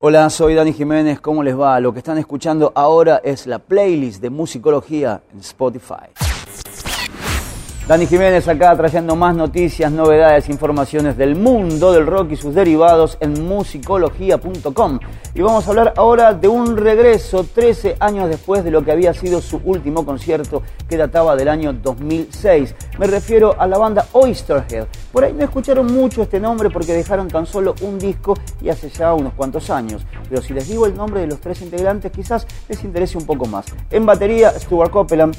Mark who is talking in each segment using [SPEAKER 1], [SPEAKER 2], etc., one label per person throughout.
[SPEAKER 1] Hola, soy Dani Jiménez, ¿cómo les va? Lo que están escuchando ahora es la playlist de musicología en Spotify. Dani Jiménez acá trayendo más noticias, novedades, informaciones del mundo del rock y sus derivados en musicología.com. Y vamos a hablar ahora de un regreso 13 años después de lo que había sido su último concierto que databa del año 2006. Me refiero a la banda Oysterhead. Por ahí no escucharon mucho este nombre porque dejaron tan solo un disco y hace ya unos cuantos años. Pero si les digo el nombre de los tres integrantes quizás les interese un poco más. En batería, Stuart Copeland,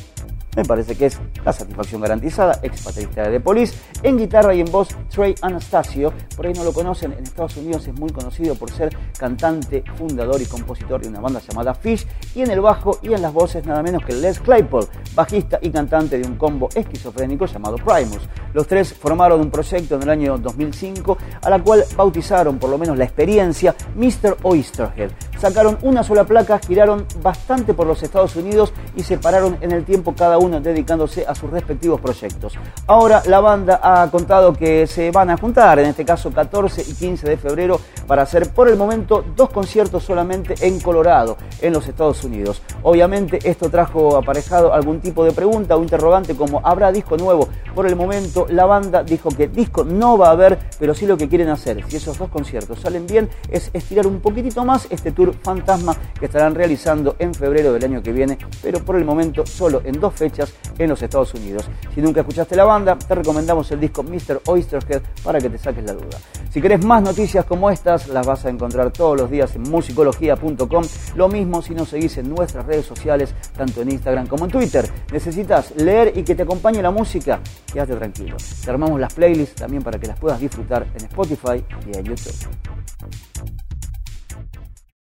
[SPEAKER 1] me parece que es la satisfacción garantizada, ex de Police. En guitarra y en voz, Trey Anastasio. Por ahí no lo conocen, en Estados Unidos es muy conocido por ser cantante, fundador y compositor de una banda llamada Fish. Y en el bajo y en las voces, nada menos que Les Claypool, bajista y cantante de un combo esquizofrénico llamado Primus. Los tres formaron un proyecto en el año 2005, a la cual bautizaron, por lo menos la experiencia, Mr. Oysterhead. Sacaron una sola placa, giraron bastante por los Estados Unidos y se pararon en el tiempo cada uno dedicándose a sus respectivos proyectos. Ahora la banda ha contado que se van a juntar, en este caso 14 y 15 de febrero, para hacer por el momento dos conciertos solamente en Colorado, en los Estados Unidos. Obviamente esto trajo aparejado algún tipo de pregunta o interrogante como ¿habrá disco nuevo? Por el momento la banda dijo que disco no va a haber, pero sí lo que quieren hacer, si esos dos conciertos salen bien, es estirar un poquitito más este fantasma que estarán realizando en febrero del año que viene, pero por el momento solo en dos fechas en los Estados Unidos. Si nunca escuchaste la banda, te recomendamos el disco Mr. Oysterhead para que te saques la duda. Si querés más noticias como estas, las vas a encontrar todos los días en musicología.com. Lo mismo si nos seguís en nuestras redes sociales, tanto en Instagram como en Twitter. Necesitas leer y que te acompañe la música, quédate tranquilo. Te armamos las playlists también para que las puedas disfrutar en Spotify y en YouTube.